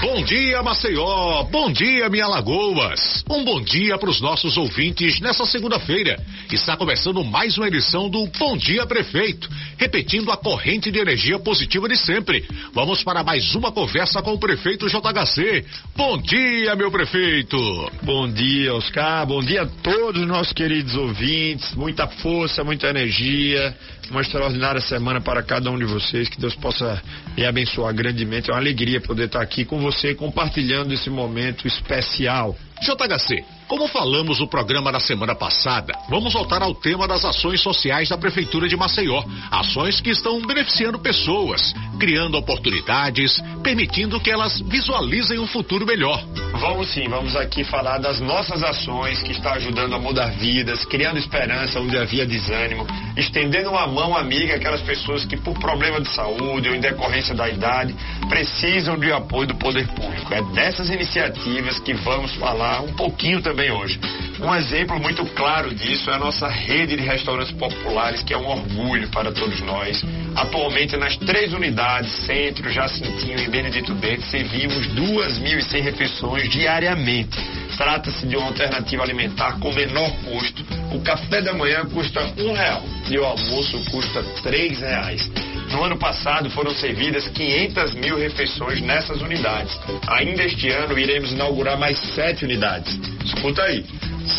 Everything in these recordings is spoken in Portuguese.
Bom dia, Maceió. Bom dia, minha Lagoas. Um bom dia para os nossos ouvintes nessa segunda-feira. Está começando mais uma edição do Bom Dia Prefeito, repetindo a corrente de energia positiva de sempre. Vamos para mais uma conversa com o prefeito JHC. Bom dia, meu prefeito. Bom dia, Oscar. Bom dia a todos os nossos queridos ouvintes. Muita força, muita energia. Uma extraordinária semana para cada um de vocês. Que Deus possa me abençoar grandemente. É uma alegria poder estar aqui com você compartilhando esse momento especial. JHC, como falamos no programa da semana passada, vamos voltar ao tema das ações sociais da Prefeitura de Maceió. Ações que estão beneficiando pessoas, criando oportunidades, permitindo que elas visualizem um futuro melhor. Vamos sim, vamos aqui falar das nossas ações que estão ajudando a mudar vidas, criando esperança onde havia desânimo, estendendo uma mão amiga àquelas pessoas que, por problema de saúde ou em decorrência da idade, precisam de apoio do poder público. É dessas iniciativas que vamos falar um pouquinho também também hoje. Um exemplo muito claro disso é a nossa rede de restaurantes populares, que é um orgulho para todos nós. Atualmente, nas três unidades, Centro, Jacintinho e Benedito Bento, servimos 2.100 refeições diariamente. Trata-se de uma alternativa alimentar com menor custo. O café da manhã custa um real e o almoço custa três reais. No ano passado foram servidas 500 mil refeições nessas unidades. Ainda este ano iremos inaugurar mais sete unidades. Escuta aí: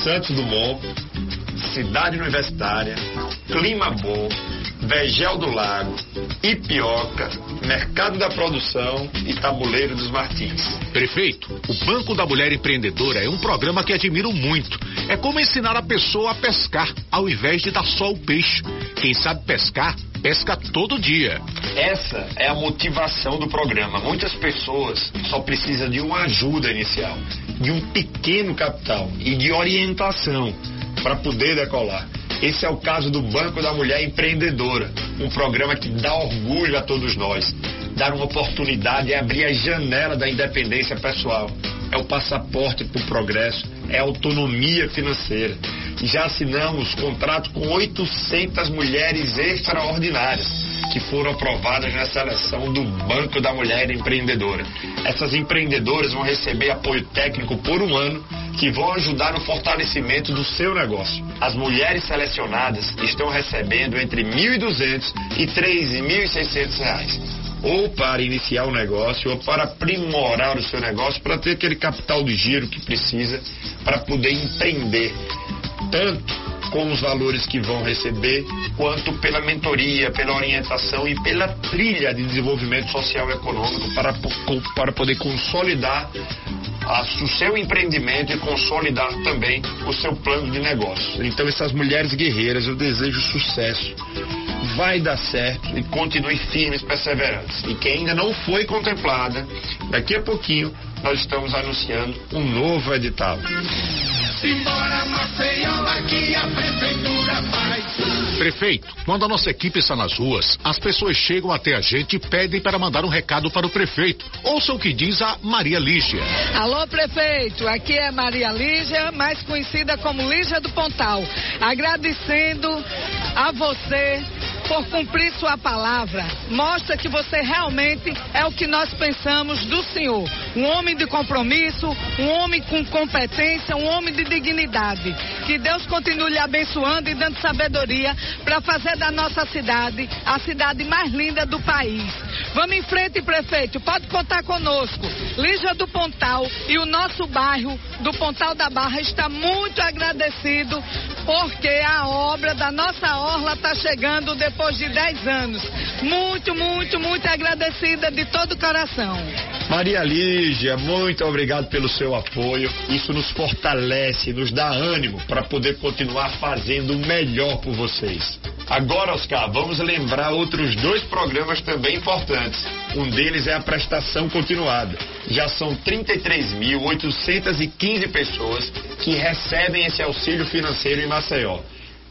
Santos Dumont, Cidade Universitária, Clima Bom, Vegel do Lago, Ipioca, Mercado da Produção e Tabuleiro dos Martins. Prefeito, o Banco da Mulher Empreendedora é um programa que admiro muito. É como ensinar a pessoa a pescar, ao invés de dar só o peixe. Quem sabe pescar pesca todo dia. Essa é a motivação do programa. Muitas pessoas só precisam de uma ajuda inicial, de um pequeno capital e de orientação para poder decolar. Esse é o caso do Banco da Mulher Empreendedora, um programa que dá orgulho a todos nós, dar uma oportunidade é abrir a janela da independência pessoal. É o passaporte para o progresso, é autonomia financeira já assinamos contrato com 800 mulheres extraordinárias que foram aprovadas na seleção do Banco da Mulher Empreendedora. Essas empreendedoras vão receber apoio técnico por um ano que vão ajudar no fortalecimento do seu negócio. As mulheres selecionadas estão recebendo entre R$ 1.200 e 3.600 reais ou para iniciar o negócio, ou para aprimorar o seu negócio, para ter aquele capital de giro que precisa para poder empreender tanto com os valores que vão receber, quanto pela mentoria, pela orientação e pela trilha de desenvolvimento social e econômico para, para poder consolidar a, o seu empreendimento e consolidar também o seu plano de negócio. Então, essas mulheres guerreiras, eu desejo sucesso. Vai dar certo e continue firmes, perseverantes. E quem ainda não foi contemplada, daqui a pouquinho nós estamos anunciando um novo edital. Simbora Maceió, aqui a prefeitura faz. Prefeito, quando a nossa equipe está nas ruas, as pessoas chegam até a gente e pedem para mandar um recado para o prefeito. Ouça o que diz a Maria Lígia. Alô, prefeito, aqui é Maria Lígia, mais conhecida como Lígia do Pontal. Agradecendo a você por cumprir sua palavra. Mostra que você realmente é o que nós pensamos do senhor. Um homem de compromisso, um homem com competência, um homem de dignidade. Que Deus continue lhe abençoando e dando sabedoria para fazer da nossa cidade a cidade mais linda do país. Vamos em frente, prefeito. Pode contar conosco. Lígia do Pontal e o nosso bairro do Pontal da Barra está muito agradecido porque a obra da nossa orla está chegando depois de 10 anos. Muito, muito, muito agradecida de todo o coração. Maria Lígia, muito obrigado pelo seu apoio. Isso nos fortalece, nos dá ânimo para poder continuar fazendo o melhor por vocês. Agora, Oscar, vamos lembrar outros dois programas também importantes. Um deles é a prestação continuada. Já são 33.815 pessoas que recebem esse auxílio financeiro em Maceió.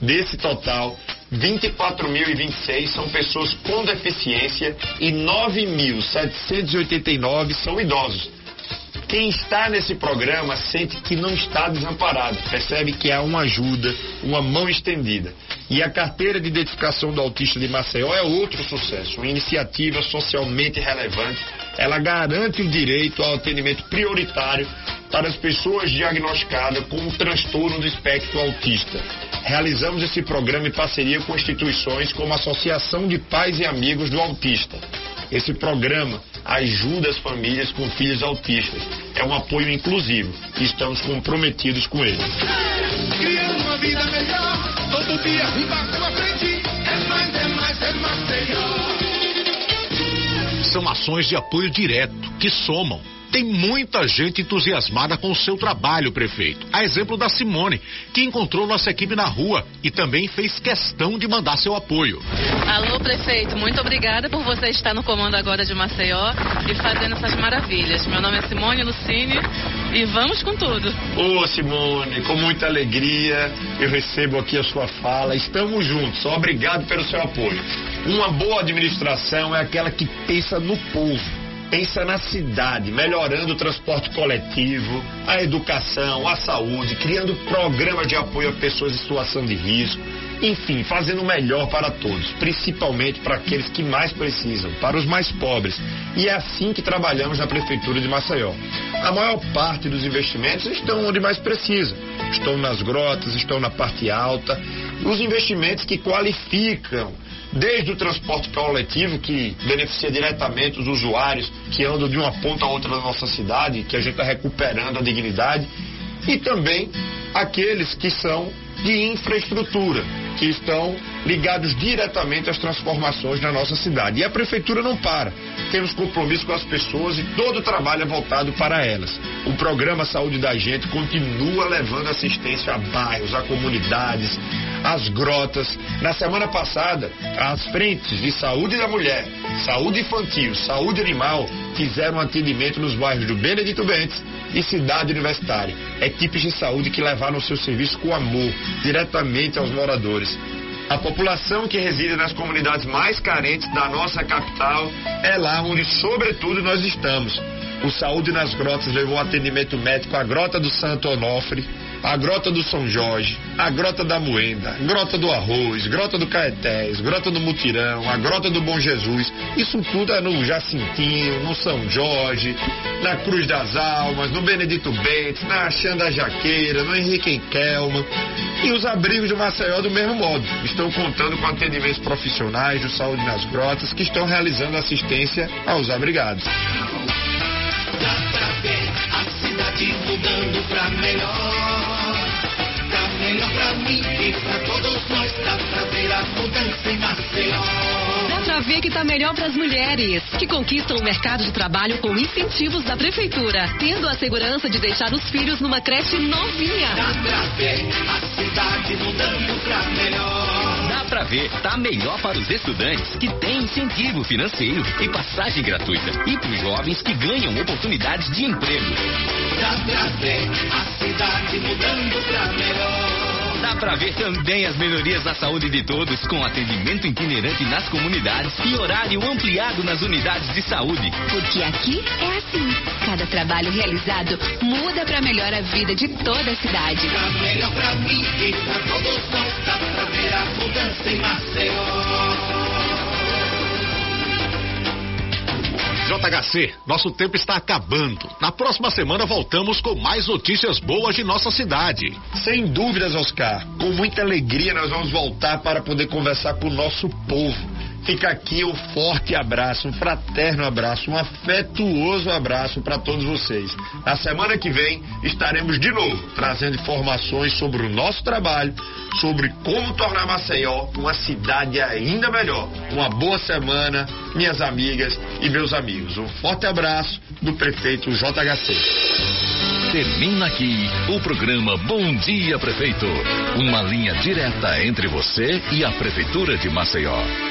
Desse total, 24.026 são pessoas com deficiência e 9.789 são idosos. Quem está nesse programa sente que não está desamparado, percebe que há uma ajuda, uma mão estendida. E a carteira de identificação do autista de Maceió é outro sucesso, uma iniciativa socialmente relevante ela garante o direito ao atendimento prioritário para as pessoas diagnosticadas com transtorno do espectro autista. Realizamos esse programa em parceria com instituições como a Associação de Pais e Amigos do Autista. Esse programa ajuda as famílias com filhos autistas. É um apoio inclusivo e estamos comprometidos com ele. Criando uma vida melhor, todo dia frente, é mais, é mais, é mais São ações de apoio direto que somam tem muita gente entusiasmada com o seu trabalho, prefeito. A exemplo da Simone, que encontrou nossa equipe na rua e também fez questão de mandar seu apoio. Alô, prefeito, muito obrigada por você estar no comando agora de Maceió e fazendo essas maravilhas. Meu nome é Simone Lucine e vamos com tudo. Ô, Simone, com muita alegria eu recebo aqui a sua fala. Estamos juntos. Obrigado pelo seu apoio. Uma boa administração é aquela que pensa no povo pensa na cidade, melhorando o transporte coletivo, a educação, a saúde, criando programas de apoio a pessoas em situação de risco, enfim, fazendo o melhor para todos, principalmente para aqueles que mais precisam, para os mais pobres. E é assim que trabalhamos na Prefeitura de Maceió. A maior parte dos investimentos estão onde mais precisam. Estão nas grotas, estão na parte alta. Os investimentos que qualificam desde o transporte coletivo, que beneficia diretamente os usuários que andam de uma ponta a outra da nossa cidade, que a gente está recuperando a dignidade, e também aqueles que são de infraestrutura, que estão ligados diretamente às transformações na nossa cidade. E a prefeitura não para. Temos compromisso com as pessoas e todo o trabalho é voltado para elas. O programa Saúde da Gente continua levando assistência a bairros, a comunidades, às grotas. Na semana passada, as frentes de saúde da mulher, saúde infantil, saúde animal fizeram atendimento nos bairros do Benedito Bentes e Cidade Universitária. Equipes de saúde que levaram seu serviço com amor, diretamente aos moradores. A população que reside nas comunidades mais carentes da nossa capital é lá onde, sobretudo, nós estamos. O Saúde nas Grotas levou atendimento médico à Grota do Santo Onofre, a Grota do São Jorge, a Grota da Moenda, Grota do Arroz, Grota do Caetés, Grota do Mutirão, a Grota do Bom Jesus. Isso tudo é no Jacintinho, no São Jorge, na Cruz das Almas, no Benedito Bentes, na Xanda Jaqueira, no Henrique Enkelman. E os abrigos de Maceió do mesmo modo. Estão contando com atendimentos profissionais do Saúde nas Grotas que estão realizando assistência aos abrigados. Dá pra ver a cidade mudando pra melhor melhor pra mim e pra todos nós. Dá pra ver a mudança em Maceió. Dá pra ver que tá melhor pras mulheres, que conquistam o mercado de trabalho com incentivos da prefeitura, tendo a segurança de deixar os filhos numa creche novinha. Dá pra ver a cidade mudando pra melhor. Pra ver, tá melhor para os estudantes que têm incentivo financeiro e passagem gratuita. E para os jovens que ganham oportunidades de emprego. A cidade mudando melhor. Dá pra ver também as melhorias na saúde de todos, com atendimento itinerante nas comunidades e horário ampliado nas unidades de saúde. Porque aqui é assim. Cada trabalho realizado muda para melhor a vida de toda a cidade. Tá melhor pra mim e pra todos nós. Dá pra ver a mudança em Maceió. JHC, nosso tempo está acabando. Na próxima semana voltamos com mais notícias boas de nossa cidade. Sem dúvidas, Oscar. Com muita alegria nós vamos voltar para poder conversar com o nosso povo. Fica aqui um forte abraço, um fraterno abraço, um afetuoso abraço para todos vocês. Na semana que vem estaremos de novo trazendo informações sobre o nosso trabalho, sobre como tornar Maceió uma cidade ainda melhor. Uma boa semana, minhas amigas e meus amigos. Um forte abraço do prefeito JHC. Termina aqui o programa Bom Dia Prefeito. Uma linha direta entre você e a Prefeitura de Maceió.